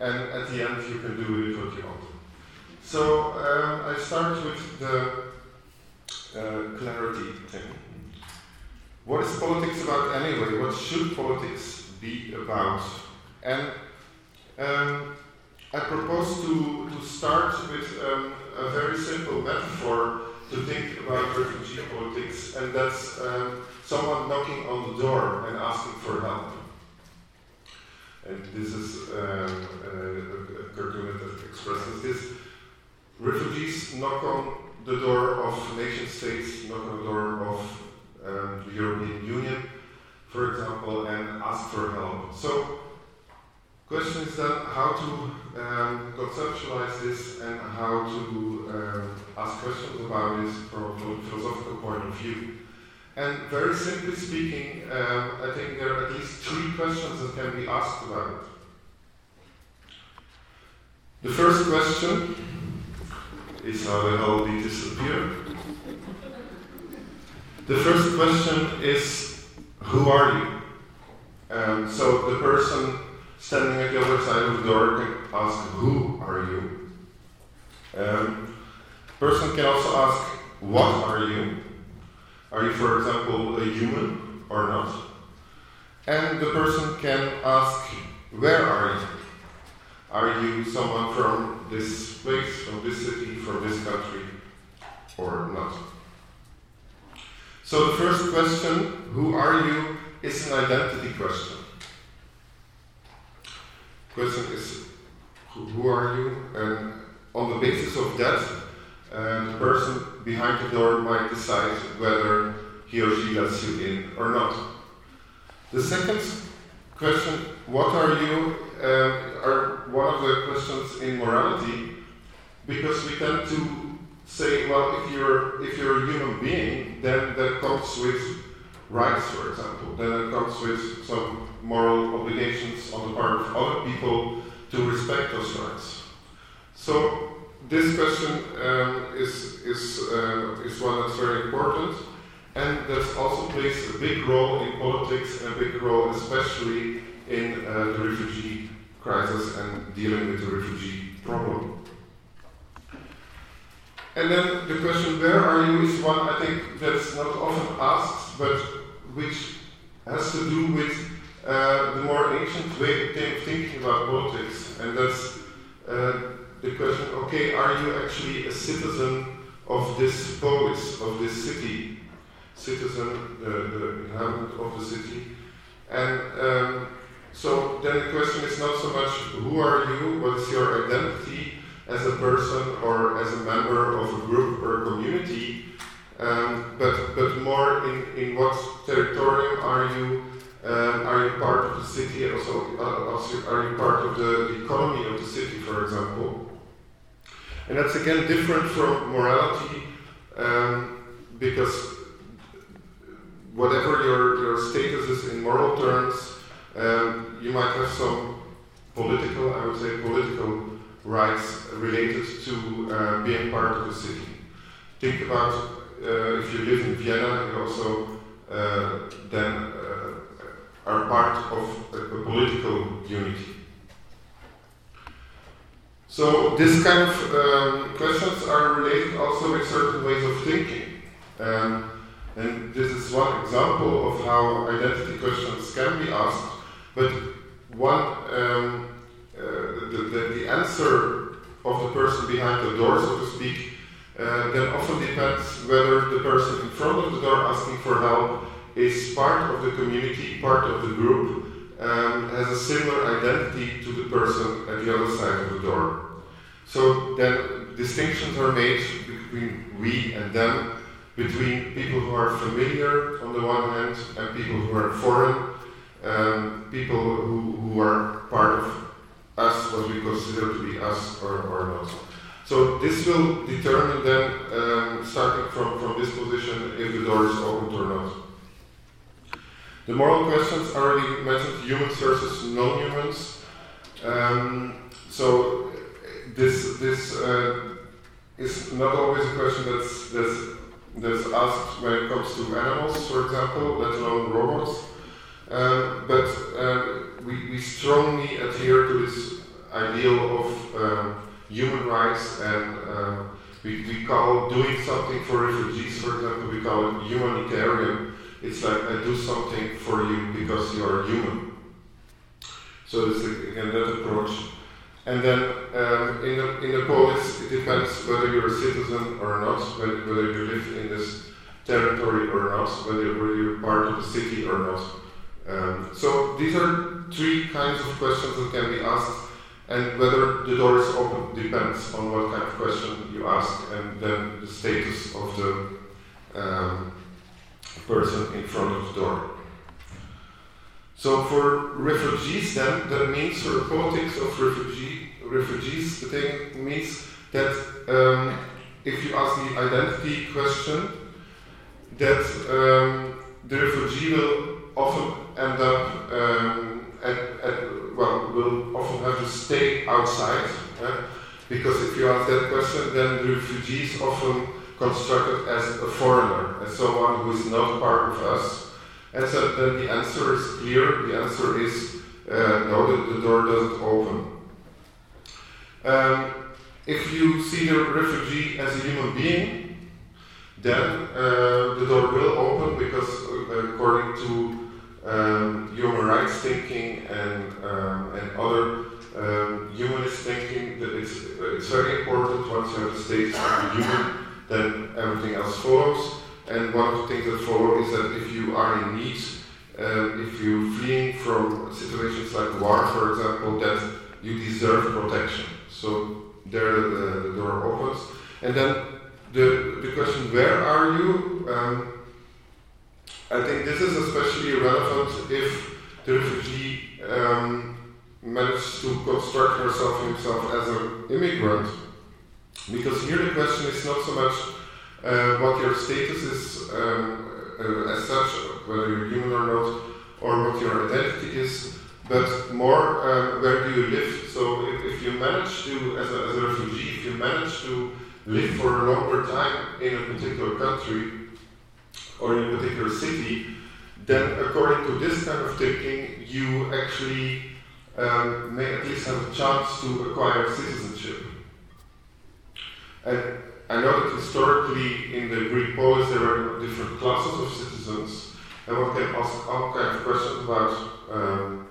And at the end, you can do with it what you want. So um, I start with the uh, clarity thing. What is politics about anyway? What should politics be about? And um, I propose to, to start with um, a very simple metaphor to think about refugee politics, and that's um, someone knocking on the door and asking for help. And this is um, a, a cartoon that expresses this. Refugees knock on the door of nation states, knock on the door of um, the European Union, for example, and ask for help. So, question is then how to um, conceptualize this and how to um, ask questions about this from a philosophical point of view. And very simply speaking, um, I think there are at least three questions that can be asked about it. The first question is how the hell did disappear? The first question is, who are you? Um, so the person standing at the other side of the door can ask, who are you? Um, person can also ask, what are you? Are you, for example, a human or not? And the person can ask, where are you? Are you someone from this place, from this city, from this country, or not? So the first question, who are you, is an identity question. The Question is, who are you? And on the basis of that, uh, the person behind the door might decide whether he or she lets you in or not. The second question, what are you, uh, are one of the questions in morality, because we tend to say, well, if you're if you're a human being, then that comes with rights, for example. Then it comes with some moral obligations on the part of other people to respect those rights. So this question um, is is uh, is one that's very important, and that also plays a big role in politics and a big role, especially in uh, the refugee crisis and dealing with the refugee problem. And then the question, where are you, is one I think that's not often asked, but which has to do with uh, the more ancient way of thinking about politics. And that's uh, the question, okay, are you actually a citizen of this polis, of this city? Citizen, the, the inhabitant of the city. And um, so then the question is not so much who are you, what is your identity as a person or as a member of a group or a community, um, but, but more in, in what territorium are you? Um, are you part of the city? Also, uh, also, are you part of the, the economy of the city, for example? And that's again different from morality um, because whatever your, your status is in moral terms, um, you might have some political, I would say, political rights related to uh, being part of the city. Think about uh, if you live in Vienna, you also uh, then uh, are part of a, a, political unity. So this kind of um, questions are related also with certain ways of thinking. Um, And this is one example of how identity questions can be asked, but one um, uh, the, the, the, answer of the person behind the door, so to speak, uh, then often depends whether the person in front of the door asking for help is part of the community, part of the group, um, has a similar identity to the person at the other side of the door. So then distinctions are made between we and them, between people who are familiar on the one hand and people who are foreign, um, people who, who are part of us, what we consider to be us or, or not. So this will determine then, um, starting from, from this position, if the door is opened or not. The moral questions already mentioned humans versus non-humans. Um, so this this uh, is not always a question that's that's that's asked when it comes to animals, for example, let alone robots. Um, but uh, we, we strongly adhere to this ideal of um, human rights and um, we, we call doing something for refugees, for example, we call it humanitarian. It's like I do something for you because you are human. So this again that approach. And then um, in, the, in it depends whether you're a citizen or not, whether, whether you live in this territory or not, whether, whether you're part of the city or not. Um, so these are three kinds of questions that can be asked and whether the door is open depends on what kind of question you ask and then the status of the um, person in front of the door. So for refugees then, that means for the politics of refugee, refugees, the thing means that um, if you ask the identity question, that um, the refugee will often end up um, at, at well, will often have to stay outside. Eh? Because if you ask that question, then the refugee is often constructed as a foreigner, as someone who is not part of us. And so then the answer is clear. The answer is uh, no, the, the, door doesn't open. Um, if you see the refugee as a human being, then uh, the door will open because, uh, according to um, human rights thinking and, um, and other um, humanist thinking that it's, it's very important once you have the status of the human, then everything else follows. And one of the things that follow is that if you are in need, uh, if you're fleeing from situations like war, for example, that you deserve protection. So there the, the door opens. And then the, the question, where are you? Um, I think this is especially relevant if the refugee um, managed to construct herself himself as an immigrant. Because here the question is not so much uh, what your status is um, uh, as such, whether you're human or not, or what your identity is, but more um, where do you live. So if, if you manage to, as a, as a refugee, if you manage to live for a longer time in a particular country, or in a particular city, then according to this kind of thinking, you actually um, may at least have a chance to acquire citizenship. And I know that historically in the Greek polis there were different classes of citizens, and one can ask all kinds of questions about um,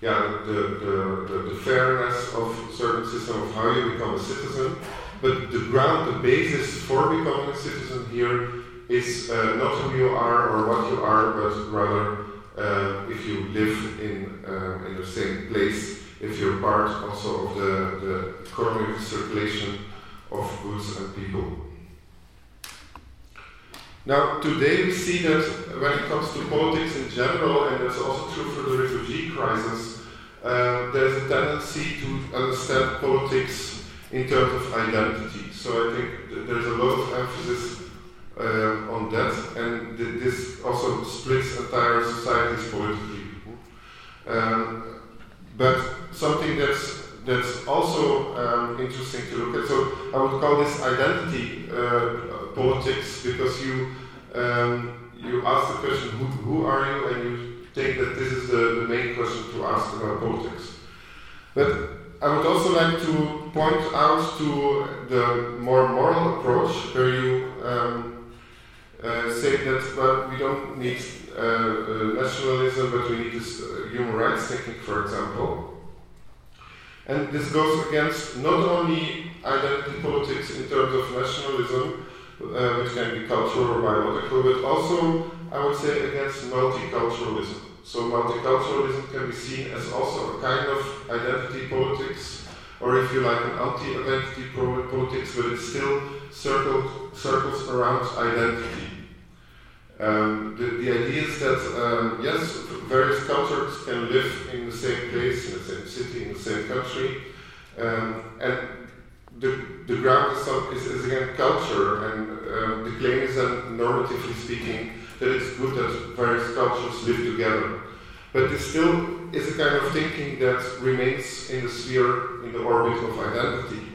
yeah, the, the, the, the, fairness of certain system of how you become a citizen. But the ground, the basis for becoming a citizen here is uh, not who you are or what you are, but rather uh, if you live in, uh, in the same place, if you're part also of the, the economic circulation of goods and people. Now, today we see that when it comes to politics in general, and that's also true for the refugee crisis, uh, there's a tendency to understand politics in terms of identity. So I think there's a lot of emphasis uh, on that, and th this also splits entire societies politically. Um, but something that's that's also um, interesting to look at. So I would call this identity uh, politics because you um, you ask the question, who, who are you, and you think that this is the, the main question to ask about politics. But I would also like to point out to the more moral approach where you um, uh, say that well, we don't need uh, uh, nationalism, but we need this uh, human rights thinking, for example. And this goes against not only identity politics in terms of nationalism, uh, which can be cultural or biological, but also, I would say, against multiculturalism. So multiculturalism can be seen as also a kind of identity politics, or if you like, an anti-identity politics, but it still circled, circles around identity. Um, the, the idea is that, um, yes, various cultures can live in the same place, in the same city, in the same country, um, and the, the ground is, is, is again culture, and uh, the claim is that, normatively speaking, that it's good that various cultures live together. But this still is a kind of thinking that remains in the sphere, in the orbit of identity.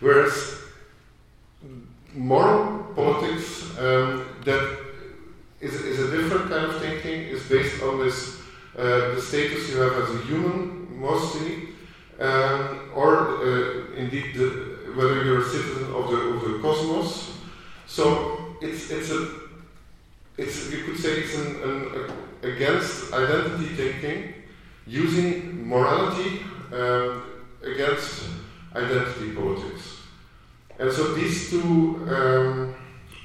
Whereas moral politics um, that is, is a different kind of thinking, It's based on this uh, the status you have as a human, mostly, um, or uh, indeed the, whether you're a citizen of the, of the cosmos. So it's, it's a, it's, you could say it's an, an against identity thinking, using morality um, against identity politics. And so these two, um,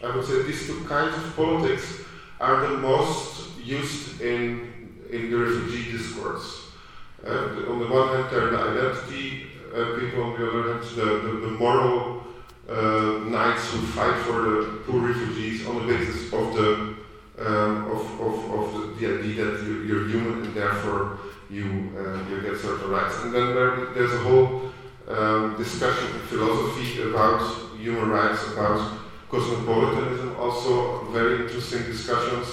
I would say, these two kinds of politics are the most used in, in the refugee discourse. Uh, on the one hand, they're the identity uh, people, on the other hand, the, the, the moral uh, knights who fight for the poor refugees on the basis of the um, of, of, of the, the, idea that you, you're human and therefore you uh, you get certain rights. And then there, there's a whole um, discussion in philosophy about human rights, about cosmopolitanism, also very interesting discussions.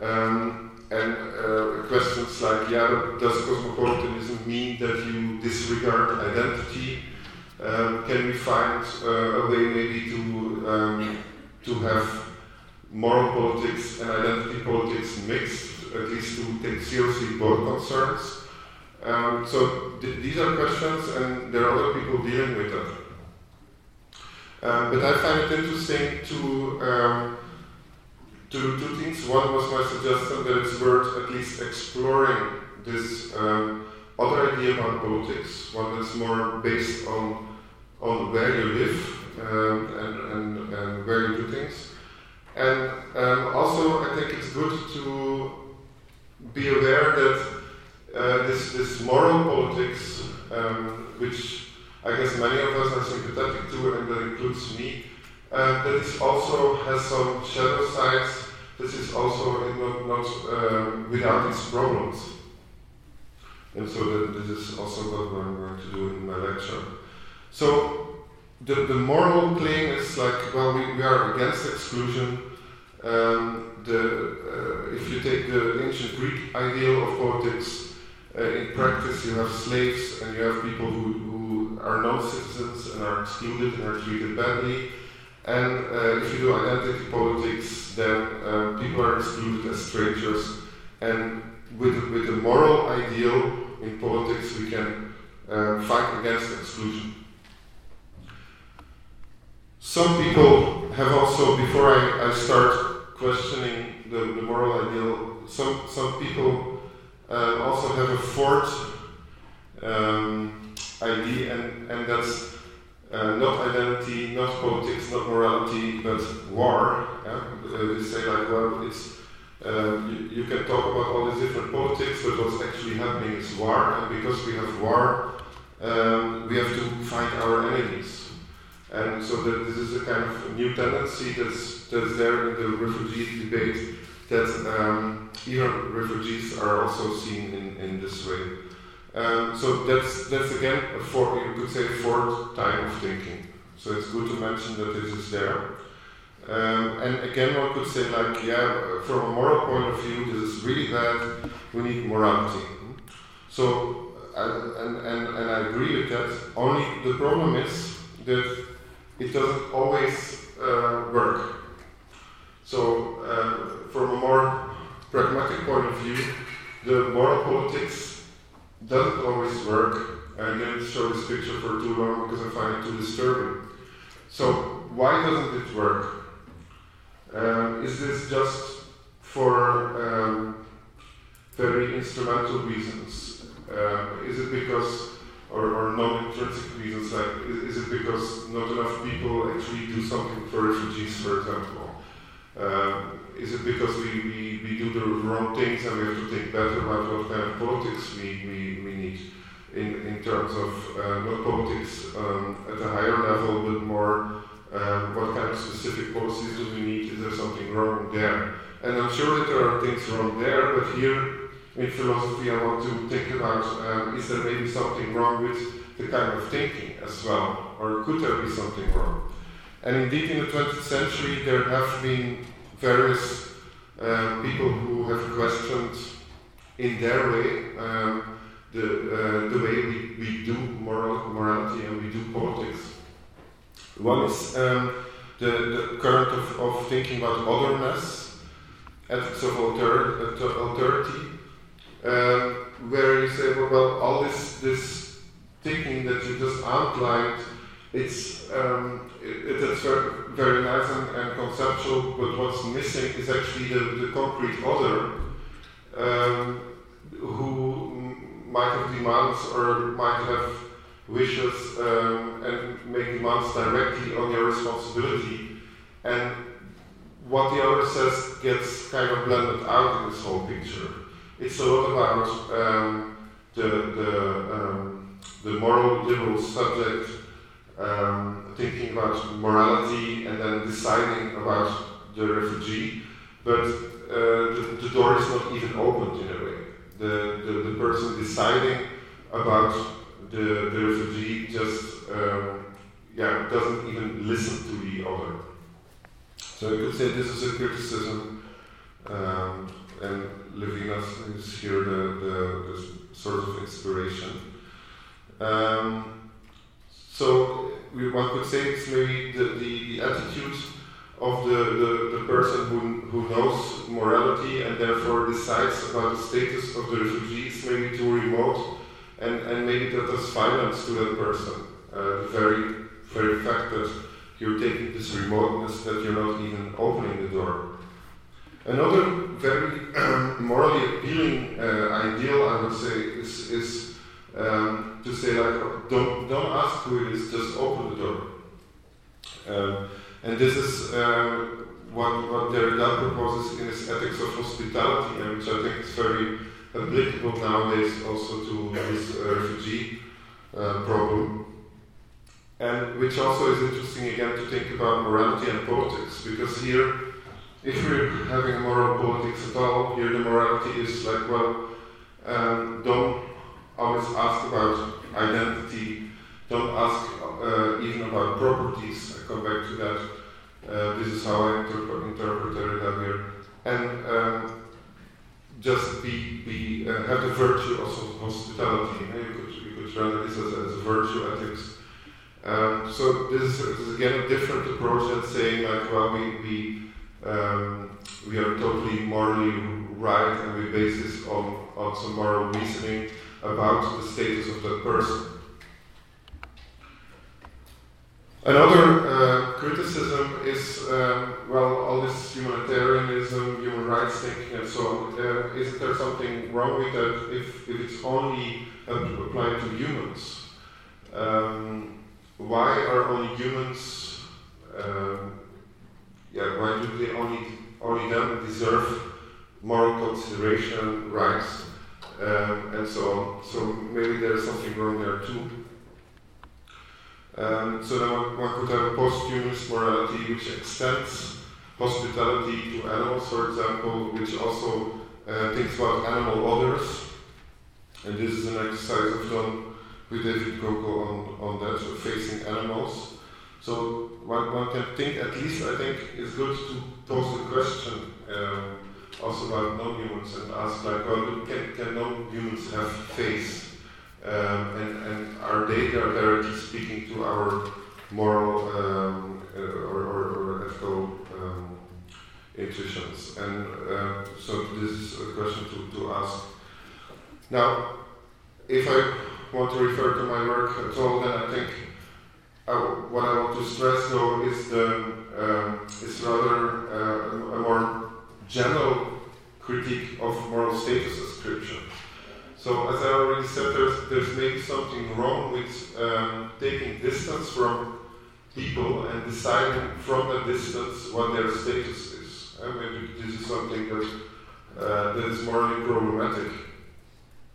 Um, and uh, questions like, yeah, does cosmopolitanism mean that you disregard identity? Um, can we find uh, a way maybe to um, to have moral politics and identity politics mixed, at least to take seriously both concerns? Um, so th these are questions, and there are other people dealing with that. Um, but I find it interesting to, um, to do two things. One was my suggestion that it's worth at least exploring this um, other idea about politics, one that's more based on, on where you live um, and, and, and where you do things. And um, also, I think it's good to be aware that uh, this, this moral politics, um, which I guess many of us are sympathetic to, and that includes me. Uh, that this also has some shadow sides. This is also not, not uh, without its problems. And so that this is also what I'm going to do in my lecture. So the, the moral claim is like, well, we, we are against exclusion. Um, the, uh, if you take the ancient Greek ideal of politics, uh, in practice you have slaves and you have people who, who are non-citizens and are excluded and are treated badly. And uh, if you do identity politics, then uh, people are excluded as strangers. And with, with the moral ideal in politics, we can uh, fight against exclusion. Some people have also, before I, I start questioning the, the moral ideal, some, some people uh, also have a fourth um, ID, and, and that's uh, not identity, not politics, not morality, but war. Yeah? Uh, they say like, well, it's uh, you, you, can talk about all these different politics, but what's actually happening is war, and because we have war, um, we have to find our enemies. And so that this is a kind of new tendency that's, that's there in the refugee debate that um, even refugees are also seen in, in this way. Um, so that's that's again a fourth, you could say fourth time of thinking. So it's good to mention that this is there. Um, and again, one could say like, yeah, from a moral point of view, this is really bad. We need morality. So, and, and, and I agree with that. Only the problem is that it doesn't always uh, work. So, uh, from a more pragmatic point of view, the moral politics doesn't always work. I didn't show this picture for too long because I find it too disturbing. So why doesn't it work? Um, is this just for um, very instrumental reasons? Um, is it because, or, or non-intrinsic reasons, like is, is, it because not enough people actually do something for refugees, for example? Um, is it because we, we, we do the wrong things and we have to think better about what kind of politics we, we, we need in, in terms of uh, not politics um, at a higher level, but more um, what kind of specific policies do we need? Is there something wrong there? And I'm sure that there are things wrong there, but here in philosophy I want to think about um, is there maybe something wrong with the kind of thinking as well, or could there be something wrong? And indeed, in the 20th century, there have been various uh, people who have questioned in their way um, the, uh, the way we, we do moral, morality and we do politics. One is um, the, the current of, of thinking about otherness, ethics of alter, authority, um, where you say, well, all this, this thinking that you just outlined, it's, um, it, it's very, nice and, and, conceptual, but what's missing is actually the, the concrete other um, who might have demands or might have wishes um, and make demands directly on your responsibility. And what the other says gets kind of blended out in this whole picture. It's a lot about um, the, the, um, the moral liberal subject um, thinking about morality and then deciding about the refugee, but uh, the, the, door is not even opened in a way. The, the, the person deciding about the, the refugee just um, yeah, doesn't even listen to the other. So you could say this is a criticism, um, and Levinas is here the, the, the sort of inspiration. Um, so one could say it's maybe the, the, the attitude of the, the, the person who, who knows morality and therefore decides about the status of the refugees maybe too remote and, and maybe that does violence to that person. Uh, the very, very fact that you're taking this remoteness that you're not even opening the door. Another very um, morally appealing uh, ideal, I would say, is, is um, to say like, don't, don't ask who it is, just open the door. Um, and this is uh, what, what Derrida proposes in his Ethics of Hospitality, and which I think is very applicable nowadays also to this uh, refugee uh, problem. And which also is interesting again to think about morality and politics, because here, if we're having moral politics at all, here the morality is like, well, um, don't always ask about identity, don't ask uh, even about properties. I come back to that. Uh, this is how I interpret, interpret Derrida here. And um, just be, be uh, have the virtue of hospitality. You, could, you could render this as, as virtue ethics. Um, so this is, this is, again a different approach than saying like, well, we we um, we are totally morally right and we base this on, on some moral reasoning about the status of that person. Another uh, criticism is, um, well, all this humanitarianism, human rights thinking, and so on. Uh, isn't there something wrong with that if, if it's only applied to humans? Um, why are only humans, um, yeah, why do they only, only them deserve moral consideration, rights, um, and so on? So maybe there's something wrong there too. Um, so then one, could have a post-humanist morality which extends hospitality to animals, for example, which also uh, thinks about animal others. And this is an exercise I've done with David Coco on, on that, so facing animals. So one, one can think, at least I think it's good to pose the question um, also about non-humans and ask like, well, can, can non-humans have face? Um, and, and are they directly speaking to our moral um, uh, or, or, or, ethical um, intuitions? And uh, so this is a question to, to ask. Now, if I want to refer to my work at all, then I think I, what I want to stress though is the um, is rather uh, a more general critique of moral status ascription. So, as I already said, there's, there's maybe something wrong with um, taking distance from people and deciding from that distance what their status is. And maybe this is something that, uh, that is morally problematic.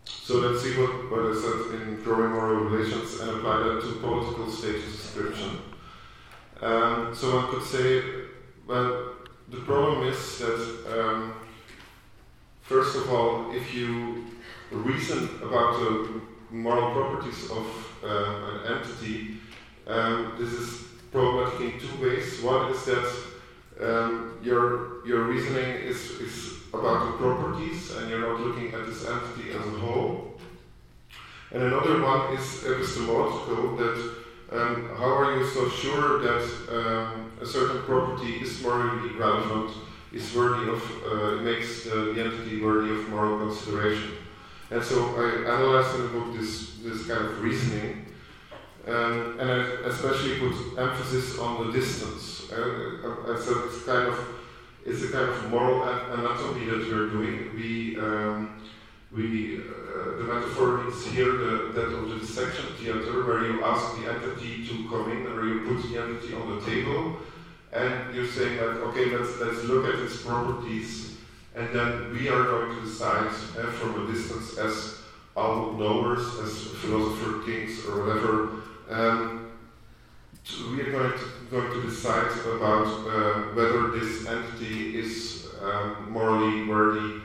So let's see what, what I said in growing moral relations and apply that to political status ascription. Um, so one could say, well, the problem is that, um, first of all, if you reason about the moral properties of uh, an entity, um, this is problematic in two ways. One is that um, your your reasoning is, is about the properties and you're not looking at this entity as a whole. And another one is epistemological that um, how are you so sure that um, a certain property is morally relevant, is worthy of, uh, makes the, the entity worthy of moral consideration? And so I analyzed in the book this, this kind of reasoning, um, and I especially put emphasis on the distance. Uh, I said it's kind of it's a kind of moral anatomy that we're doing. We um, we uh, the metaphor is here the, that of the dissection theater, where you ask the entity to come in, where you put the entity on the table, and you're saying that okay, let's let's look at its properties, and then we are going to decide uh, from a distance as all knowers, as philosopher kings or whatever. Um, we are going to, going to decide about uh, whether this entity is um, morally worthy,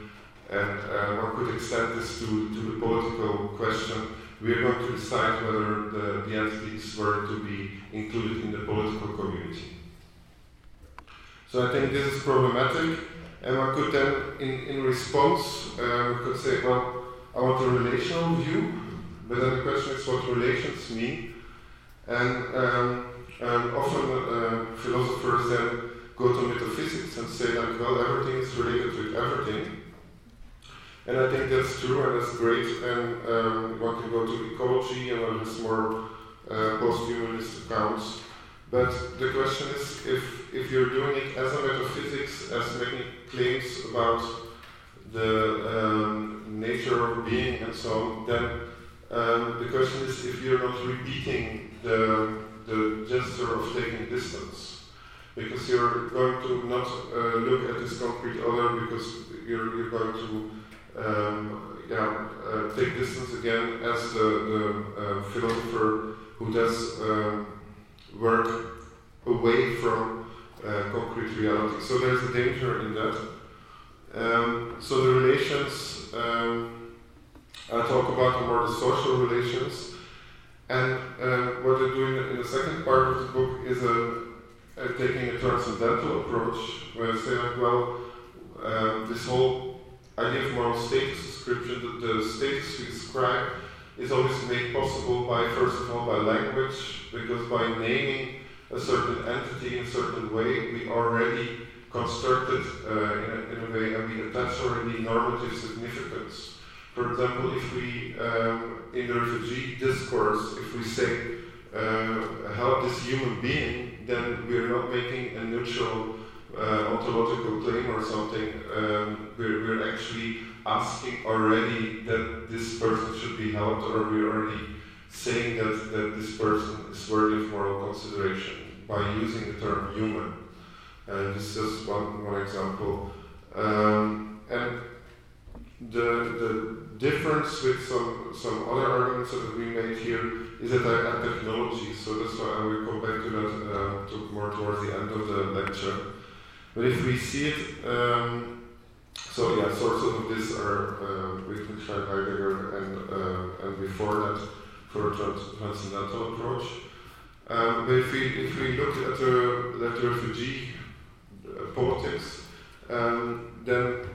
and uh, one could extend this to, to the political question. We are going to decide whether the, the entity is worthy to be included in the political community. So I think this is problematic, and one could then, in, in response, uh, we could say, well, I want a relational view, but then the question is what relations mean. And um, um, often uh, philosophers then go to metaphysics and say that, well, everything is related with everything. And I think that's true and that's great. And um, can go to ecology and all has more uh, post-humanist accounts. But the question is, if, if you're doing it as a metaphysics, as making claims about the um, nature of being and so on, then um, the question is if you're not repeating the, the gesture of taking distance. Because you're going to not uh, look at this concrete other because you're, you're going to um, yeah, uh, take distance again as the, the uh, philosopher who does um, work away from uh, concrete reality. So there's a danger in that. Um, so the relations um, I talk about more the social relations. And uh, what I do in, in, the second part of the book is a, a taking a transcendental approach, where I say, like, well, uh, this whole idea of moral status ascription, the, the status we describe, is always made possible by, first of all, by language, because by naming a certain entity in a certain way, we already constructed uh, in, a, in a way, and we attach already normative significance. For example, if we, um, in the refugee discourse, if we say, uh, help this human being, then we're not making a neutral uh, ontological claim or something. Um, we're, we're actually asking already that this person should be helped, or we're already saying that, that this person is worthy of moral consideration by using the term human. And this is one, one example. Um, and the, the difference with some, some other arguments that we made here is that I add technology, so that's why I will come back to that uh, to more towards the end of the lecture. But if we see it, um, so yeah, sources of this are uh, Wittgenstein, Heidegger, and, uh, and before that for a transcendental approach. Um, but if we, if we look at the, at the refugee uh, politics, um, then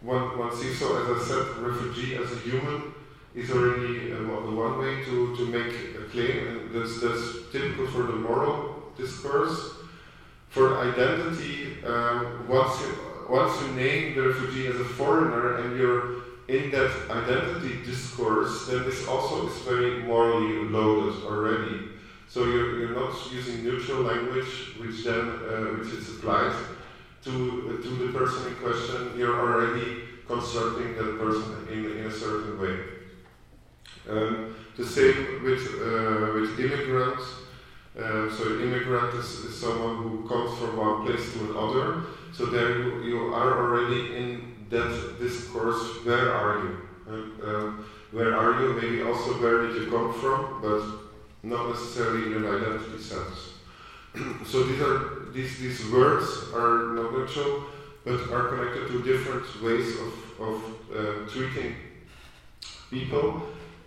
one, one sees so, as I said, refugee as a human is already uh, one way to, to make a claim, and that's, that's typical for the moral discourse. For identity, um, once, you, once you name the refugee as a foreigner and you're in that identity discourse, then this also is very morally loaded already. So you're, you're not using neutral language, which then uh, which is applied to uh, to the person in question. You're already constructing that person in, in a certain way. Um, the same with uh, with immigrants. Uh, so immigrant is, is, someone who comes from one place to another. So there you, you are already in that discourse. Where are you? Um, where are you? Maybe also where did you come from, but not necessarily in an identity sense. so these are these these words are not neutral, but are connected to different ways of of uh, treating people.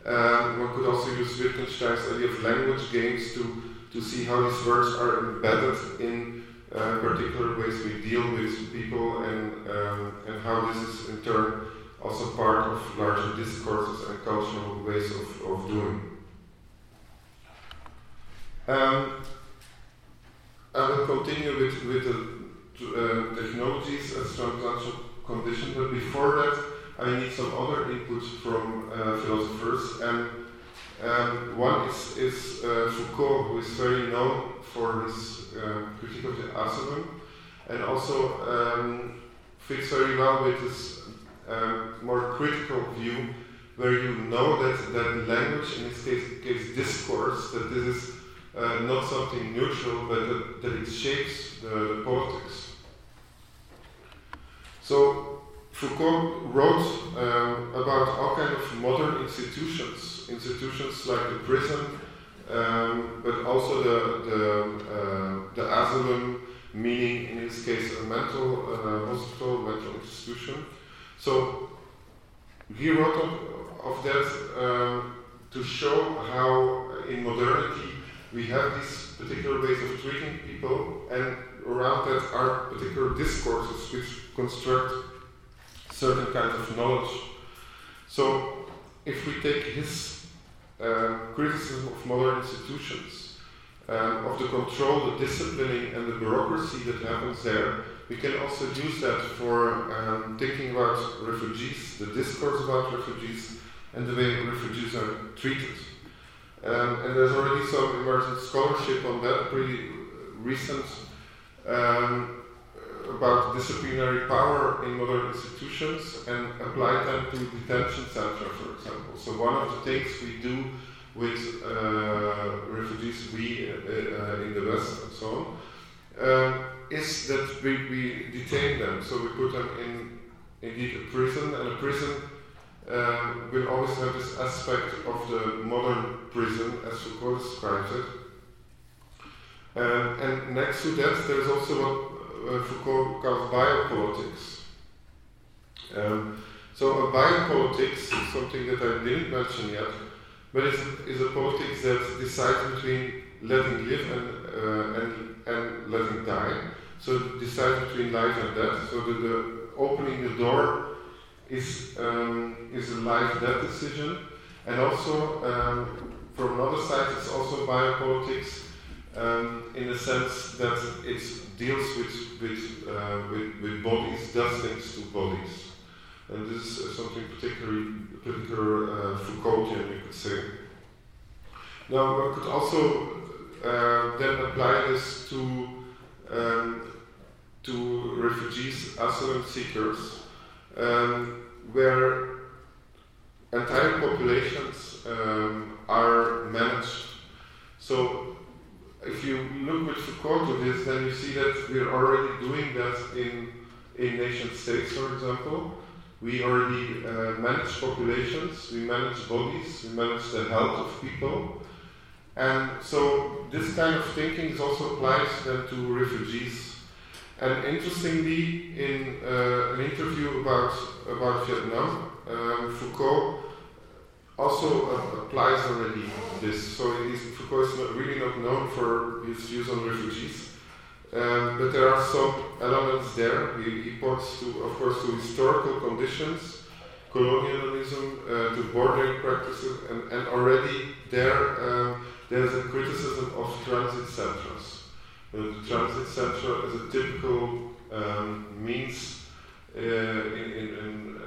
Um, one could also use Wittgenstein's idea of language games to to see how these words are embedded in uh, particular ways we deal with people and um, and how this is in turn also part of larger discourses and cultural ways of, of doing. Um, I will continue with, with the uh, technologies as transaction condition, but before that, I need some other input from uh, philosophers. And um, one is, is uh, Foucault, who is very known for his uh, critique of the asylum, and also um, fits very well with this um, more critical view, where you know that, that language, in this case, gives discourse, that this is uh, not something neutral, but that, that it shapes the, the, politics. So Foucault wrote um, about all kind of modern institutions, institutions like the prison, um, but also the the, uh, the asylum, meaning in this case a mental uh, hospital, mental institution. So he wrote of, of that um, to show how in modernity we have these particular ways of treating people, and around that are particular discourses which construct certain kinds of knowledge. So, if we take his uh, criticism of modern institutions, um, of the control, the disciplining, and the bureaucracy that happens there, we can also use that for um, thinking about refugees, the discourse about refugees, and the way refugees are treated. Um, and there's already some emergent scholarship on that, pretty recent, um, about disciplinary power in modern institutions and apply them to detention centers, for example. So one of the things we do with uh, refugees, we uh, uh, in the West and so on, um, is that we, we detain them. So we put them in indeed a prison, and a prison um, will always have this aspect of the modern prison, as Foucault describes it. Um, and next to that, there is also what uh, Foucault calls biopolitics. Um, so a biopolitics is something that I didn't mention yet, but it's, is a politics that decides between letting live and, uh, and, and letting die. So it decides between life and death. So the, opening the door is, um, is a life death decision. And also, um, from another side, it's also biopolitics um, in the sense that it deals with, with, uh, with, with, bodies, does things to bodies. And this is something particularly, particular uh, Foucaultian, you could say. Now, one could also uh, then apply this to um, to refugees, asylum seekers, um, where entire populations um, are managed. So if you look with Foucault to this, then you see that we're already doing that in, in nation states, for example. We already uh, manage populations, we manage bodies, we manage the health of people. And so this kind of thinking is also applied then to refugees and interestingly, in uh, an interview about, about Vietnam, um, Foucault also uh, applies already this. So Foucault is not, really not known for his views on refugees. Um, but there are some elements there. He, he points to, of course, to historical conditions, colonialism, uh, to bordering practices, and, and already there um, there's a criticism of transit centers the transit center as a typical um, means uh, in, in, in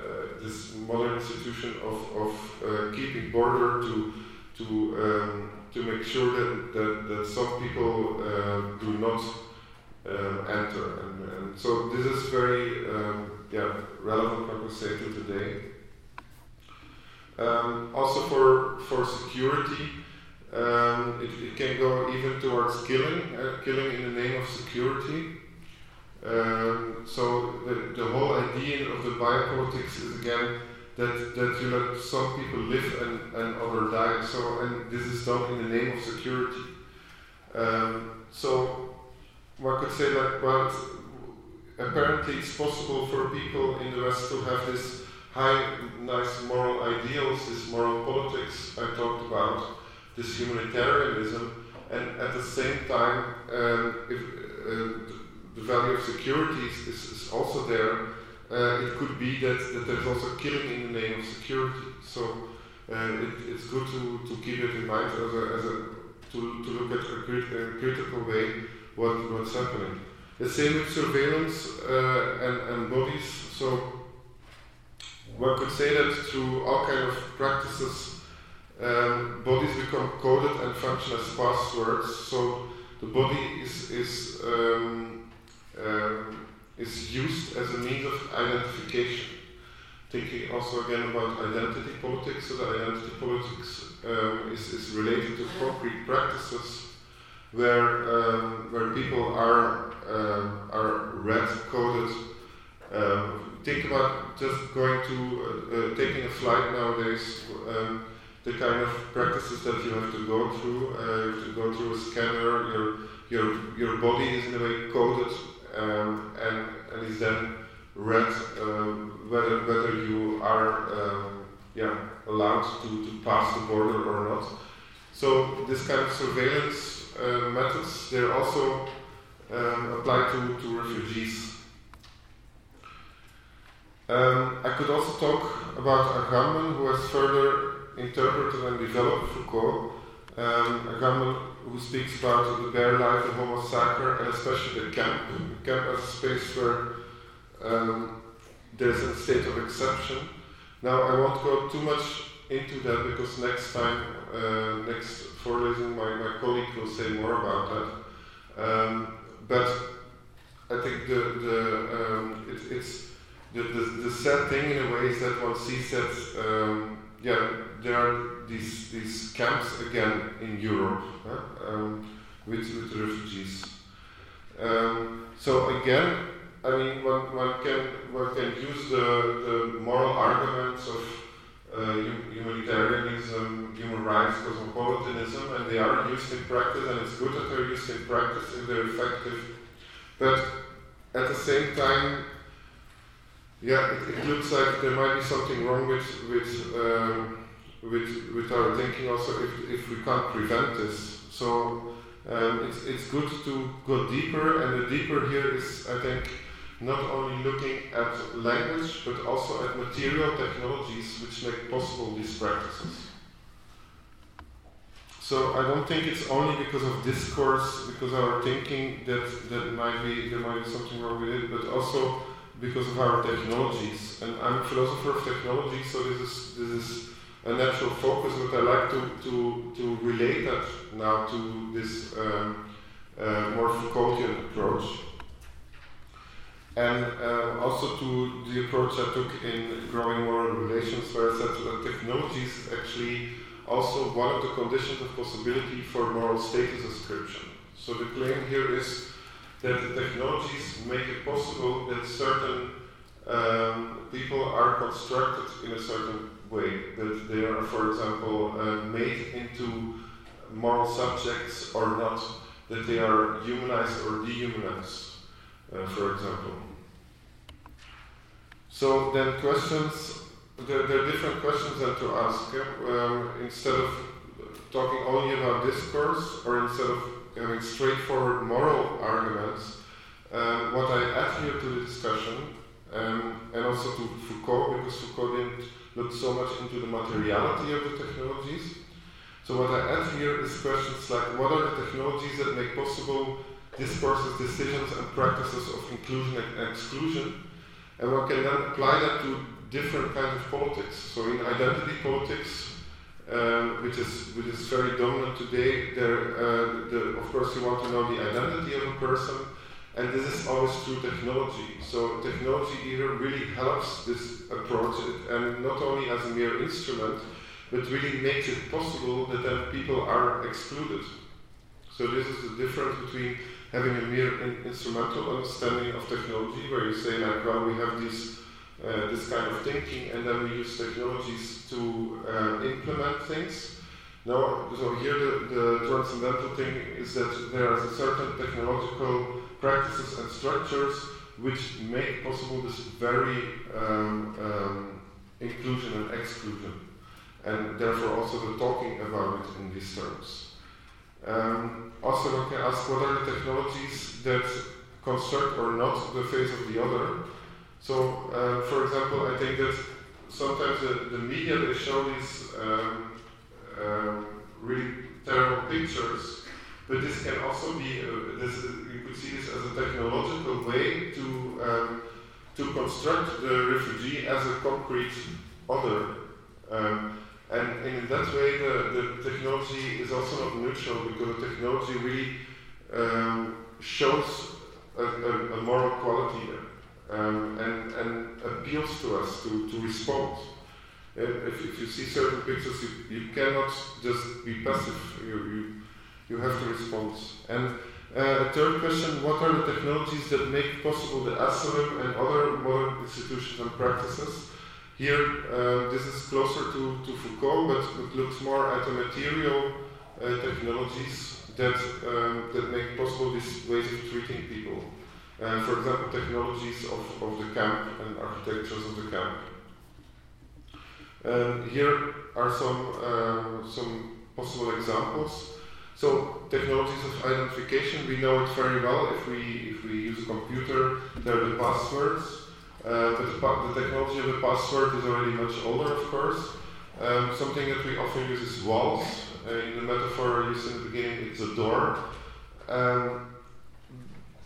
this modern institution of, of uh, keeping border to, to um, to make sure that, that, that some people uh, do not um, enter. And, and, so this is very um, yeah, relevant, I would say, to today. Um, also for, for security, um, it, it, can go even towards killing, uh, killing in the name of security. Um, so the, the whole idea of the biopolitics is again that, that you let some people live and, and others die. So and this is done in the name of security. Um, so one could say that well, apparently it's possible for people in the West to have this high, nice moral ideals, this moral politics I talked about, this humanitarianism, and at the same time, um, if uh, the value of security is, is, is also there, uh, it could be that, that there's also killing in the name of security. So uh, it, it's good to, to keep it in mind as a, as a to, to look at a, crit, a critical way what, what's happening. The same with surveillance uh, and, and bodies. So one could say that through all kind of practices, um, bodies become coded and function as passwords. So the body is, is um, um, is used as a means of identification. Thinking also again about identity politics, so the identity politics um, is, is related to concrete practices where, um, where people are, um, are red coded. Um, think about just going to uh, uh, taking a flight nowadays the kind of practices that you have to go through. Uh, you have to go through a scanner. Your your your body is in a way coded um, and, and is then read whether, whether you are um, yeah, allowed to, to pass the border or not. So this kind of surveillance uh, methods, they're also um, applied to, to refugees. Um, I could also talk about Agamben, who has further interpreted and developed Foucault. Um, Agamben who speaks about the bare life, of Homo Sacer, and especially the camp. The camp as a space where um, there's a state of exception. Now, I won't go too much into that because next time, uh, next voorlezing, my, my colleague will say more about that. Um, but I think the, the, um, it, it's the, the, the sad thing in a way is that one sees that, um, yeah, there are these, these camps again in Europe um, with, with refugees. Um, so again, I mean, one, one can one can use the, the moral arguments of uh, humanitarianism, human rights, cosmopolitanism, and they are used in practice, and it's good that they're used in practice if they're effective. But at the same time, yeah, it, it looks like there might be something wrong with with um, with, with our thinking also if, if we can't prevent this. So um, it's, it's good to go deeper, and the deeper here is, I think, not only looking at language, but also at material technologies which make possible these practices. So I don't think it's only because of discourse, because our thinking that that might be there might be something wrong with it, but also because of our technologies. And I'm a philosopher of technology, so this is this is a natural focus, but I like to, to, to relate that now to this um, uh, more Foucaultian approach. And uh, also to the approach I took in growing moral relations, where I said that technology is actually also one of the conditions of possibility for moral status ascription. So the claim here is that the technologies make it possible that certain um, people are constructed in a certain way, that they are, for example, uh, made into moral subjects or not, that they are humanized or dehumanized, uh, for example. So then questions, there, there, are different questions that to ask. Um, instead of talking only about discourse or instead of having straightforward moral arguments, um, what I add here to the discussion, um, and also to Foucault, because Foucault didn't look so much into the materiality of the technologies. So what I add here is questions like what are the technologies that make possible discourses, decisions, and practices of inclusion and exclusion, and one can then apply that to different kinds of politics. So in identity politics, um, which is which is very dominant today. There, uh, the, of course, you want to know the identity of a person, and this is always through technology. So technology either really helps this approach, and not only as a mere instrument, but really makes it possible that then people are excluded. So this is the difference between having a mere in instrumental understanding of technology, where you say like, well, we have these uh, this kind of thinking, and then we use technologies to uh, implement things. Now, so here the, the transcendental thing is that there are certain technological practices and structures which make possible this very um, um, inclusion and exclusion, and therefore also the talking about it in these terms. Um, also, one can ask what are the technologies that construct or not the face of the other. So, uh, for example, I think that sometimes the, the media they show these um, um, really terrible pictures, but this can also be uh, this, you could see this as a technological way to um, to construct the refugee as a concrete other. Um, and in that way, the, the technology is also not neutral because the technology really um, shows a, a, a, moral quality um, and, and appeals to us to, to respond. If, if you see certain pictures, you, you cannot just be passive, you, you, you have to respond. And uh, third question, what are the technologies that make possible the asylum and other modern institutions and practices? Here, uh, this is closer to, to Foucault, but it looks more at the material uh, technologies that, um, that make possible these ways of treating people. Uh, for example, technologies of, of the camp and architectures of the camp. Um, here are some, um, some possible examples. So technologies of identification, we know it very well. If we, if we use a computer, there are the passwords. Uh, but the, the, technology of the password is already much older, of course. Um, something that we often use is walls. Uh, in the metaphor used in the beginning, it's a door. Um,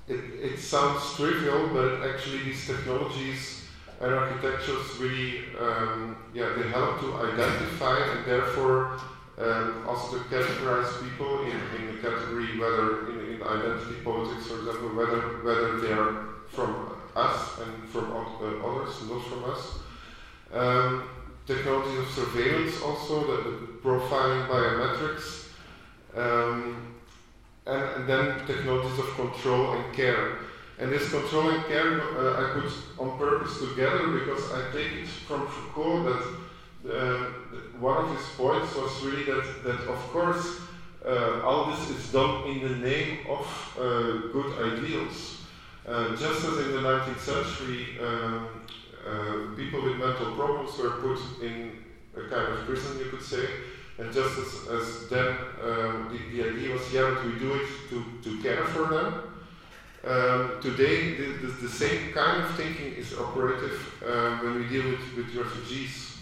it, it sounds trivial, but actually these technologies and architectures really, um, yeah, they help to identify and therefore um, also to categorize people in, in a category, whether in, in identity politics, for example, whether whether they are from us and from uh, others, not from us. Um, technologies of surveillance also, the, the profiling biometrics, um, and, and, then technologies of control and care. And this control and care uh, I put on purpose together because I take it from Foucault that uh, one of his points was really that, that of course uh, all this is done in the name of uh, good ideals. Uh, just as in the 19th century, um, uh, people with mental problems were put in a kind of prison, you could say, and just as, as then um, the, the, idea was, yeah, but we do it to, to care for them. Um, today, the, the, the, same kind of thinking is operative uh, when we deal with, with refugees.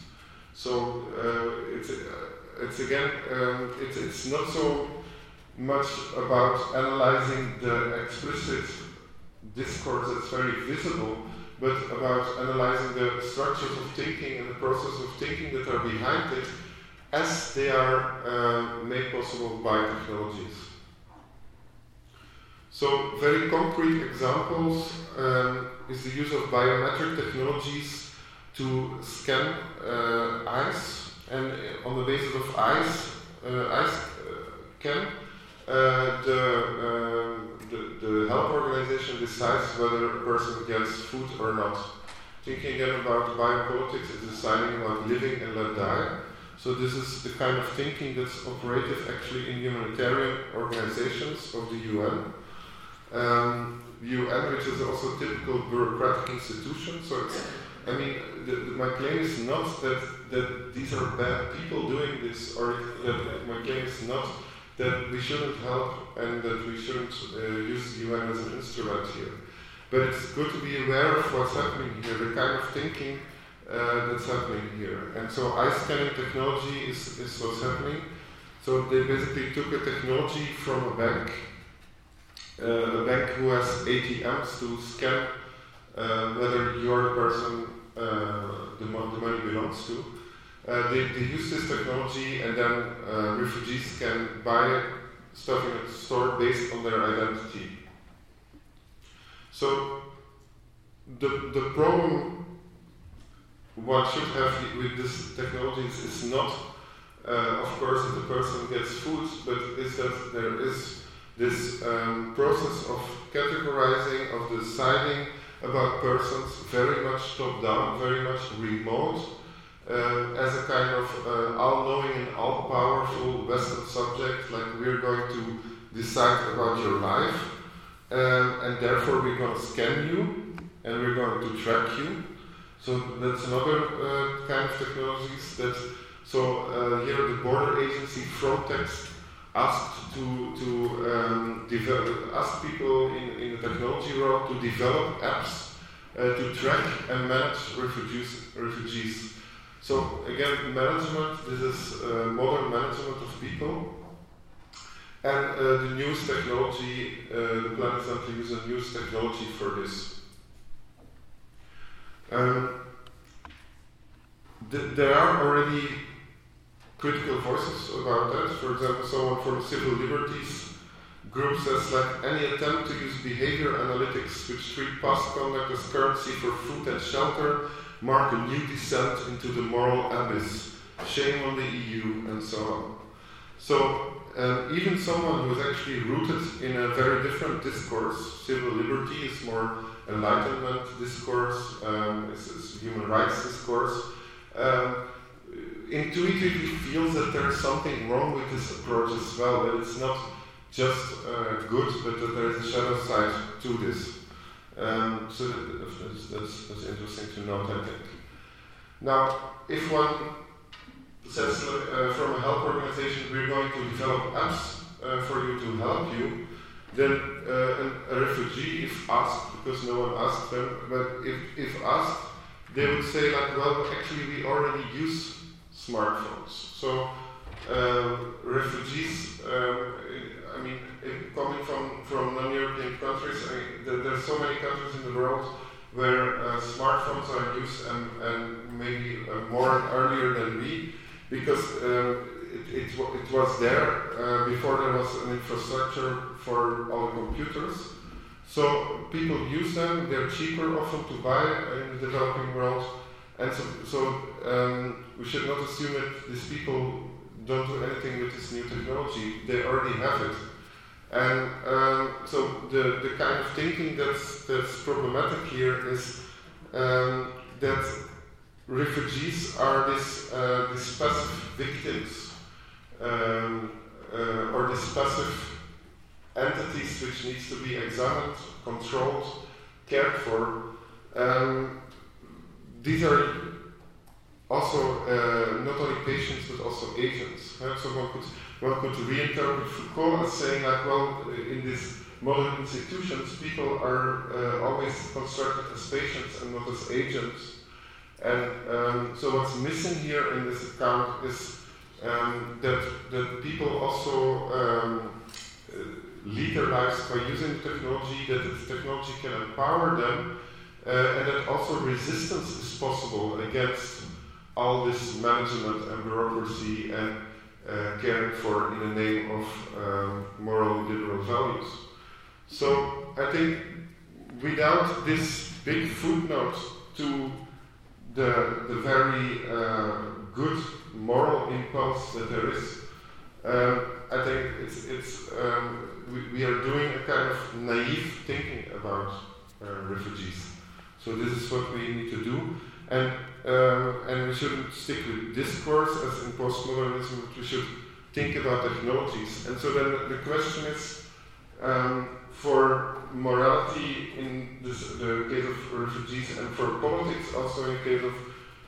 So uh, it's, uh, it's again, um, it's, it's not so much about analyzing the explicit discourse that's very visible, but about analyzing the structures of thinking and the process of thinking that are behind it as they are uh, made possible by technologies. So, very concrete examples um, is the use of biometric technologies to scan uh, eyes, and on the basis of eyes, uh, eyes uh, scan, uh, the um, the, the health organization decides whether a person gets food or not. Thinking again about biopolitics is deciding about living and let die. So this is the kind of thinking that's operative actually in humanitarian organizations of the UN. Um, UN, which is also a typical bureaucratic institution. So it's, I mean, the, the, my claim is not that, that these are bad people doing this, or that my claim is not that we shouldn't help and that we shouldn't uh, use the UN as an instrument here. But it's good to be aware of what's happening here, the kind of thinking uh, that's happening here. And so eye scanning technology is, is what's happening. So they basically took a technology from a bank, uh, a bank who has ATMs to scan uh, whether you're the person uh, the, the money belongs to. uh, they, they use this technology and then uh, refugees can buy stuff in a store based on their identity. So the, the problem one should have with this technology is not, uh, of course, that the person gets food, but is that there is this um, process of categorizing, of deciding about persons very much top down, very much remote, uh, as a kind of uh, all knowing and all powerful Western subject, like we're going to decide about your life, um, and therefore we're going to scan you and we're going to track you. So that's another uh, kind of technologies that. So uh, here the border agency Frontex asked to to um, develop ask people in, in the technology world to develop apps uh, to track and manage refugees refugees. So again, management. This is uh, modern management of people. And uh, the newest technology, uh, the Planet uses a newest technology for this. Um, th there are already critical voices about that. For example, someone from civil liberties group says like any attempt to use behavior analytics which treat past conduct as currency for food and shelter mark a new descent into the moral abyss. Shame on the EU and so on. So um, even someone who is actually rooted in a very different discourse, civil liberty is more enlightenment discourse, um, is, is human rights discourse, um, intuitively feels that there is something wrong with this approach as well, that it's not just uh, good, but that there is a shadow side to this. Um, so that's, that's, that's, interesting to note, I think. Now, if one says uh, from a help organization, we're going to develop apps uh, for you to help you, then uh, a refugee, if asked, because no one asked them, but if, if asked, they would say like, well, actually we already use smartphones. So uh, refugees, um, I mean, coming from, from non-European countries, I mean, there, there's so many countries in the world where uh, smartphones are used and, and maybe uh, more earlier than we, because um, it, it, it, was there uh, before there was an infrastructure for all computers. So people use them, they're cheaper often to buy in the developing world, and so, so um, we should not assume that these people don't do anything with this new technology. They already have it. And um, so the, the kind of thinking that's, that's problematic here is um, that refugees are these, uh, these passive victims um, uh, or these passive entities which needs to be examined, controlled, cared for. Um, these are also uh, not only patients but also agents. Right? So one could one could reinterpret Foucault as saying like, well, in these modern institutions, people are uh, always constructed as patients and not as agents. And um, so what's missing here in this account is um, that that people also um, uh, lead their lives by using technology, that the technology can empower them, uh, and that also resistance is possible against all this management and bureaucracy and uh, caring for in the name of um, moral and liberal values. So I think without this big footnote to the, the very uh, good moral impulse that there is, um, I think it's, it's, um, we, we, are doing a kind of naive thinking about uh, refugees. So this is what we need to do. And um, and we shouldn't stick with discourse as in postmodernism, we should think about technologies. And so then the question is um, for morality in this, the case of refugees and for politics also in the case of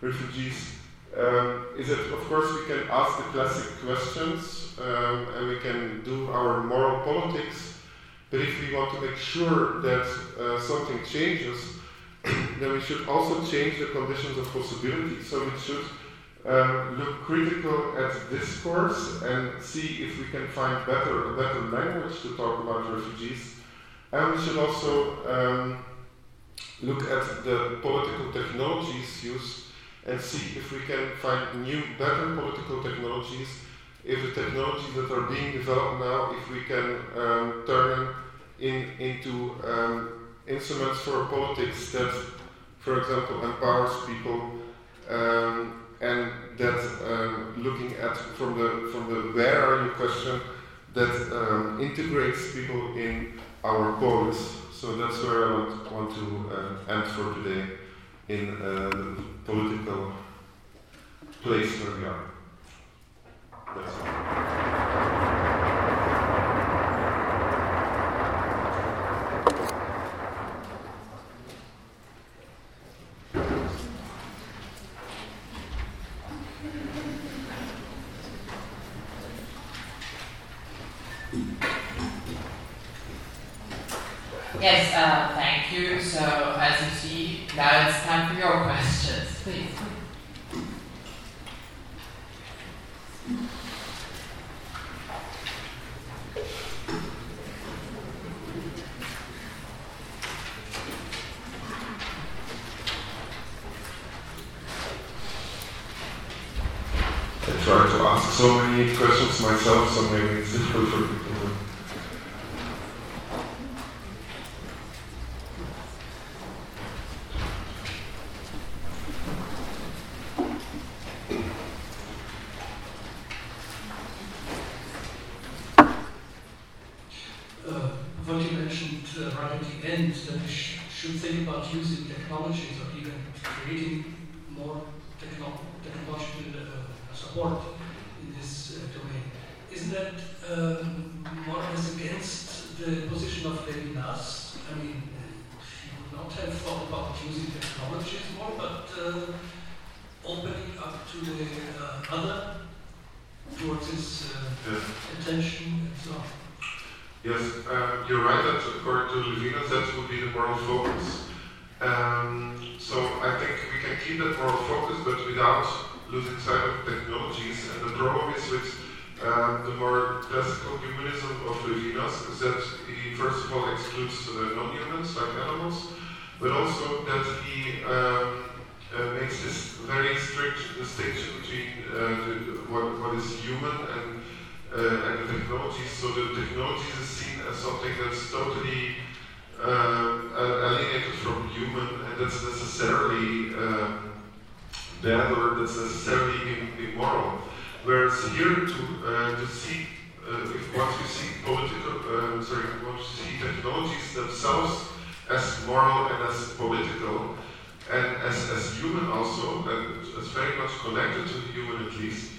refugees, um, is that of course we can ask the classic questions um, and we can do our moral politics, but if we want to make sure that uh, something changes, then we should also change the conditions of possibility. So we should um, look critical at discourse and see if we can find better a better language to talk about refugees. And we should also um, look at the political technologies used and see if we can find new, better political technologies, if the technologies that are being developed now, if we can um, turn in, into um, instruments for politics that, for example, empowers people um, and that um, looking at from the from the where are you question that um, integrates people in our polis. So that's where I want, want to uh, end for today in uh, political place where we are. That's all. Yes, uh, thank you. So, as you see, now it's time for your questions, please. I try to ask so many questions myself, so maybe it's difficult for excludes uh, non-humans like animals, but also that he um, uh, makes this very strict distinction between uh, the, what, what is human and uh, and the technologies. So the technologies is seen as something that's totally uh, alienated from human, and that's necessarily uh, bad or that's necessarily immoral. Whereas here to to see. Uh, Once you see political, um, sorry, you see technologies themselves as moral and as political and as, as human also, and as very much connected to the human at least,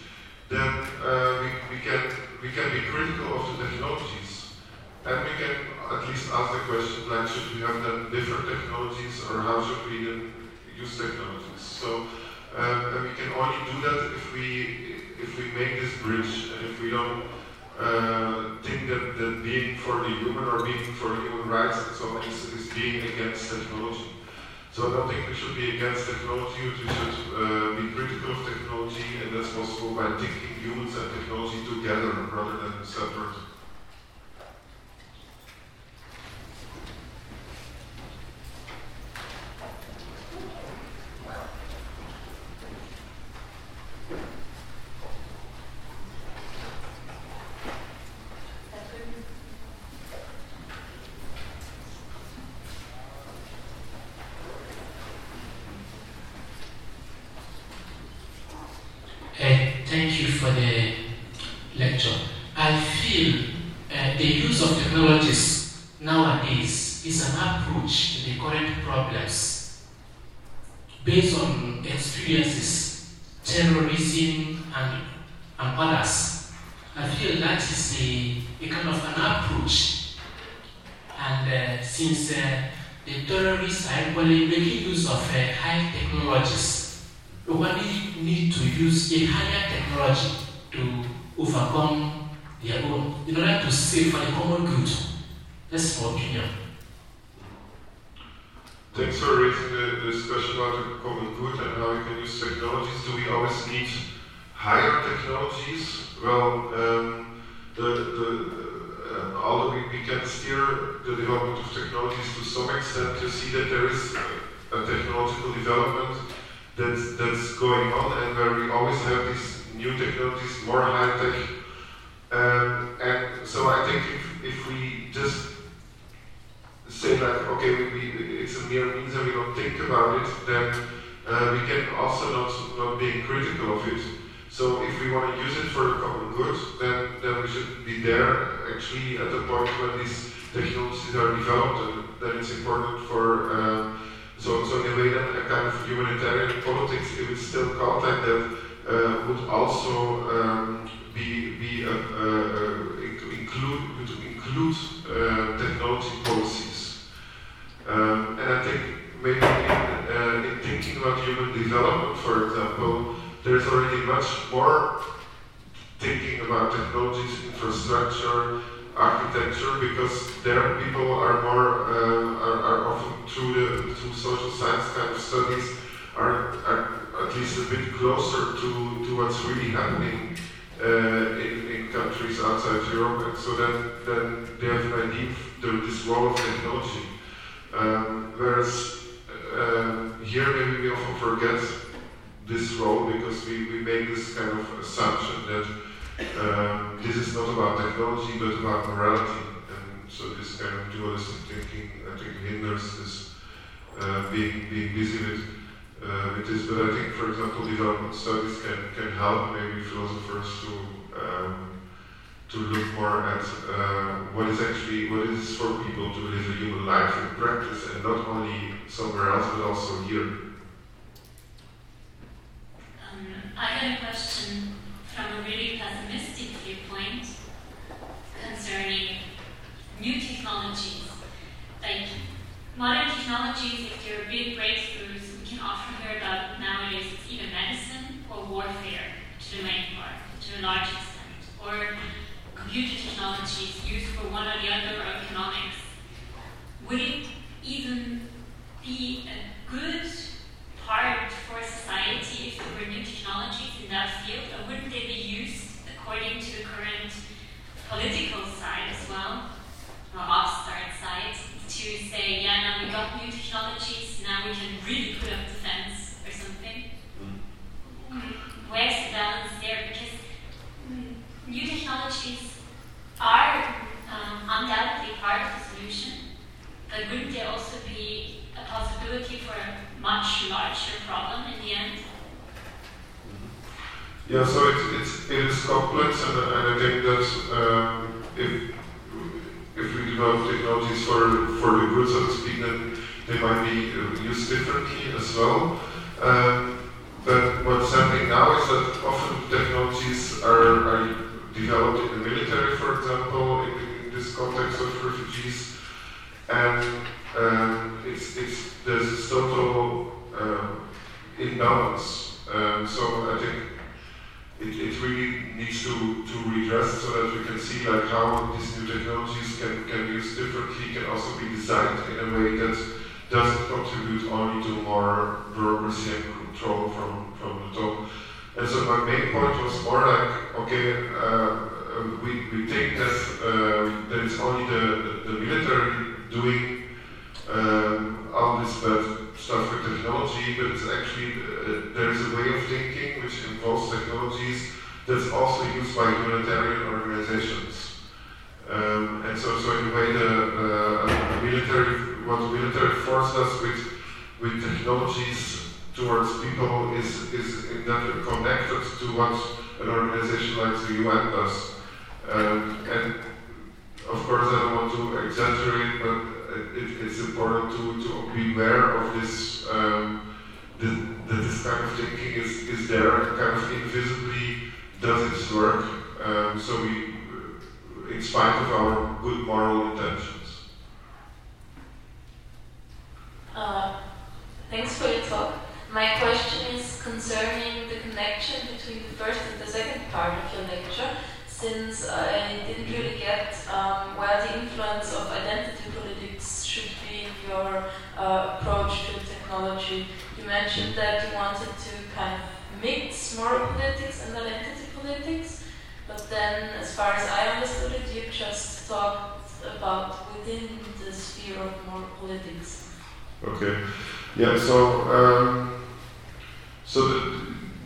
then uh, we, we, can, we can be critical of the technologies. And we can at least ask the question, like, should we have them different technologies or how should we then use technologies? So um, we can only do that if we, if we make this bridge and if we don't people. Thank you for the lecture. I feel uh, the use of technologies nowadays is an approach to the current problems based on experiences, terrorism, and, and others. I feel that is a, a kind of an approach. And uh, since uh, the terrorists are equally making use of uh, high technologies, we need to use a higher technology to overcome their own in order to save for the common good. That's my opinion. Thanks for raising the, this question about the common good and how we can use technologies. Do we always need higher technologies? Well, um, the, the, although we, we can steer the development of technologies to some extent, you see that there is a, technological development that's, that's going on and where we always have these new technologies, more high tech. Um, and so I think if, if we just say like, okay, we, we, it's a mere means and we don't think about it, then uh, we can also not, not being critical of it. So if we want to use it for the common good, then, then we should be there actually at the point when these technologies are developed and then it's important for uh, so, so in a way that a kind of humanitarian politics, if it's still called like that, uh, would also um, be, be uh, uh, include, include uh, technology policies. Um, and I think maybe in, uh, in thinking about human development, for example, there's already much more thinking about technologies, infrastructure, architecture because there people are more uh, are, are, often through the through social science kind of studies are, are at least a bit closer to, to what's really happening uh, in, in countries outside Europe. And so then, then they have an idea of this role of technology. Um, whereas uh, here maybe we often forget this role because we, we make this kind of assumption that um, this is not about technology, but about morality. And so this kind of dualistic thinking, I think, hinders this uh, being, being busy with, uh, with this. But I think, for example, development studies can, can help maybe philosophers to um, to look more at uh, what is actually what is for people to live a human life in practice, and not only somewhere else, but also here. Um, I had a question from a really pessimistic viewpoint concerning new technologies. Like modern technologies, if there are big breakthroughs, we can often hear about nowadays it's either medicine or warfare to the main part, to a large extent, or computer technologies used for one or the other or economics. Would it even be a good part for society if there were new technologies in that field, or wouldn't they be used according to the current political side as well, or upstart side, to say, yeah, now we got new technologies, now we can really put up defense or something? Mm. Where's the balance there? Because mm, new technologies are um, undoubtedly part of the solution, but wouldn't they also be a possibility for much larger problem in the end. Yeah, so it's, it's, it is complex, and, and I think that um, if, if we develop technologies for, for the good, so to speak, then they might be uh, used differently as well. Um, but what's happening now is that often technologies are, are developed in the military, for example, in, in this context of refugees, and um, it's, it's, there's this total um, imbalance. Um, so I think it, it really needs to, to redress so that we can see like how these new technologies can, can be used differently, can also be designed in a way that doesn't contribute only to more bureaucracy and control from, from the top. And so my main point was more like, okay, uh, we, we think that, uh, that it's only the, the, the military doing um, all this bad stuff with technology, but it's actually, uh, there's a way of thinking which involves technologies that's also used by humanitarian organizations. Um, and so, so in a way, the uh, military, what military force does with, with technologies towards people is, is in that connected to what an organization like the UN does. Um, and of course, I don't want to exaggerate, but it, it's important to, to be aware of this, um, that, this kind of thinking is, is there and kind of invisibly does its work. Um, so we, in spite of our good moral intentions. Uh, thanks for your talk. My question is concerning the connection between the first and the second part of your lecture, since I didn't really get um, where the influence of identity politics should be your uh, approach to technology. You mentioned that you wanted to kind of mix moral politics and identity politics, but then, as far as I understood it, you just talked about within the sphere of moral politics. Okay. Yeah. So. Um, So the,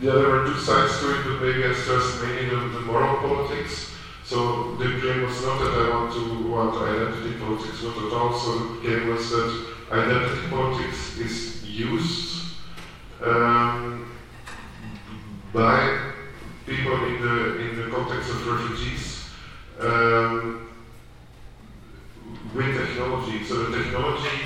yeah, there were two sides to it, but maybe I stressed mainly the, the moral politics. So the claim was not that I want to want identity politics, not at all. So the claim was that identity politics is used um, by people in the in the context of refugees um, with technology. So the technology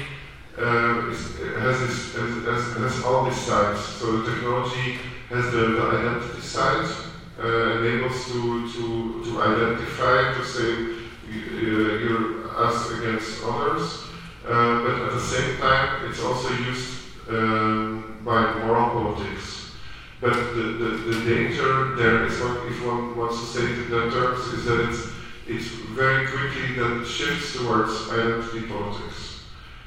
uh, is, has, this, has, has, all these sides. So the technology has the, the identity side, uh, enables to, to, to identify, to say uh, you're us against others, uh, but at the same time it's also used um, by moral politics. But the, the, the danger there is, what, if one wants to say it in that terms, is that it's, it's very quickly that shifts towards identity politics.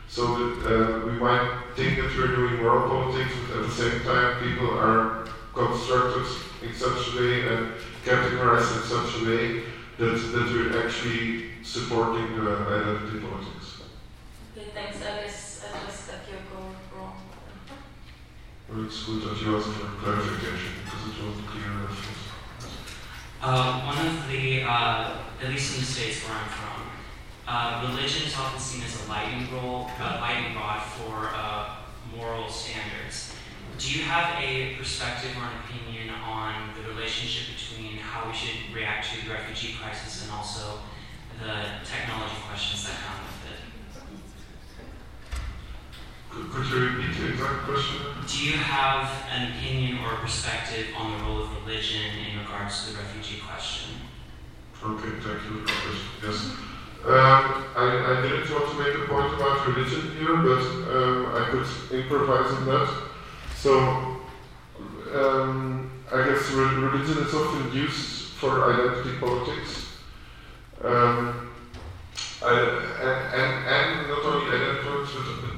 So that uh, we might think that we're doing moral politics, but at the same time people are constructed in such a way and categorized in such a way that, that we're actually supporting uh, identity politics. Okay, thanks. I guess I just got your goal wrong. Well, it's good that you asked for clarification because it wasn't clear enough. Um, one of the, uh, at least in the states where I'm from, uh, religion is often seen as a lightning rod, a lightning rod for uh, moral standards. Do you have a perspective or an opinion on the relationship between how we should react to the refugee crisis and also the technology questions that come with it? Could, could you repeat the exact question? Do you have an opinion or a perspective on the role of religion in regards to the refugee question? Okay, thank you for the question. Yes. Um, I, I didn't want to make a point about religion here, but um, I could improvise on that. So, um, I guess religion is often used for identity politics. Um, I, and, and, and, not only identity politics,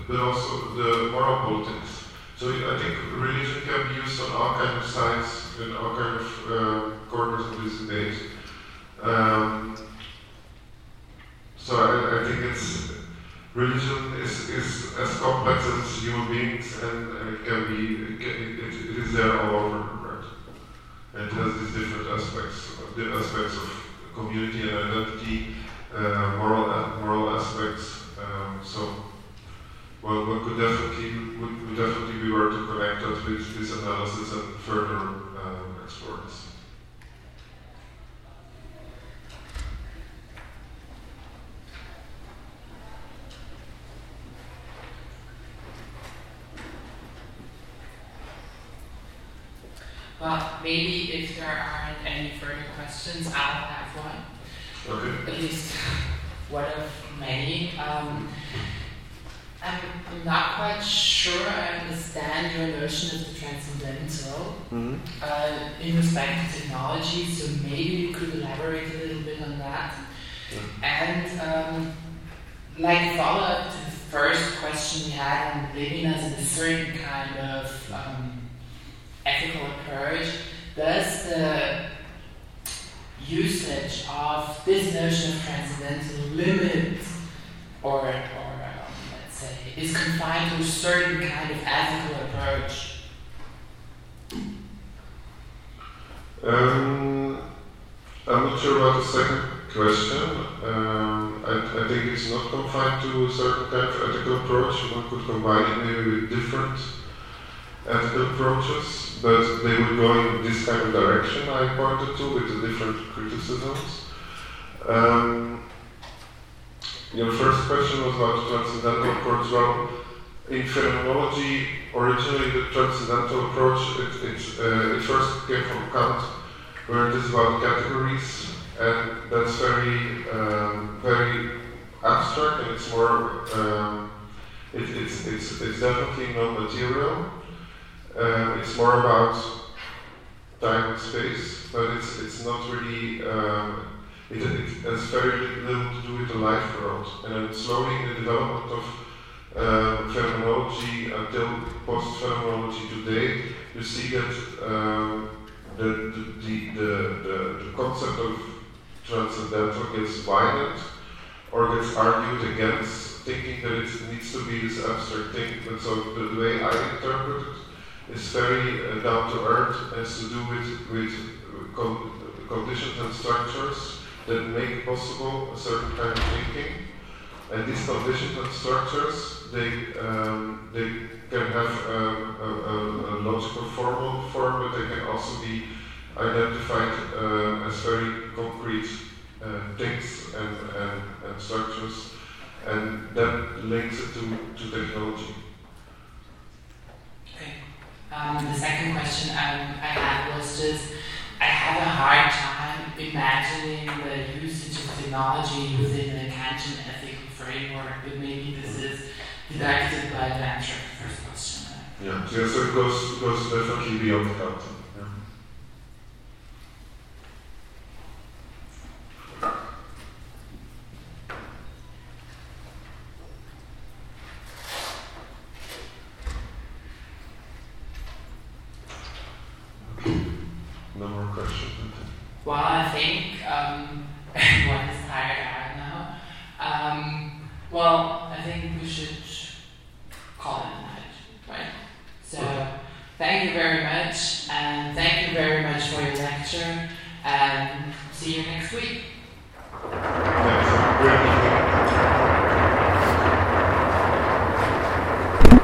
but, also the moral politics. So I think religion can be used on all kinds of sides in all kinds of uh, corners of this debate. Um, so I, I think it's religion is, is as complex as human beings and, it can be, it, it, is there all over, right? And it has these different aspects, the aspects of community and identity, uh, moral aspects. Um, so, well, one could definitely would, would definitely be worth to connect that with this analysis and further um, explore this. Well, maybe if there aren't any further questions, I'll have one. Okay. At least one of many. Um, I'm not quite sure I understand your notion of the transcendental Mm-hmm. uh, in respect to technology, so maybe you could elaborate a little bit on that. And um, like follow up to the first question we had on living as a certain kind of um, ethical approach, does the usage of this notion of transcendental limit or, or um, let's say, is confined to a certain kind of ethical approach? Um, I'm not sure about the second question. Um, I, I, think it's not confined to a certain kind of ethical approach. One could combine it maybe with different ethical approaches, but they would go in this kind of direction I pointed to with the different criticisms. Um, your first question was about the transcendental approach. Well, in phenomenology, originally the transcendental approach, it, it, uh, it first came from Kant, where it is about categories, and that's very, um, very abstract, and it's more, um, it, it's, it's, it's definitely non-material. Um, it's more about time and space, but it's it's not really. Um, it, it, has very little to do with the life world, and then slowly in the development of um, phenomenology until post-phenomenology today, you see that um, the, the, the, the, the concept of transcendental gets widened or gets argued against thinking that it needs to be this abstract thing. And so the, the way I interpret it is very uh, down to earth, has to do with, with con- conditions and structures that make possible a certain kind of thinking. And these conditions and structures, they, um, they can have um, a, a, a, logical formal form, but they can also be identified uh, as very concrete uh, things and, and, and structures, and that links it to, to technology. Um, the second question um, I had was just I have a hard time imagining the usage of technology within a Kantian ethical framework, but maybe this is deducted by the answer the first question. Yeah, so it goes, goes definitely beyond Kantian. No more questions. Well, I think um, tired out now. Um, well, I think we should call it a night, right? So, thank you very much, and thank you very much for your lecture, and see you next week.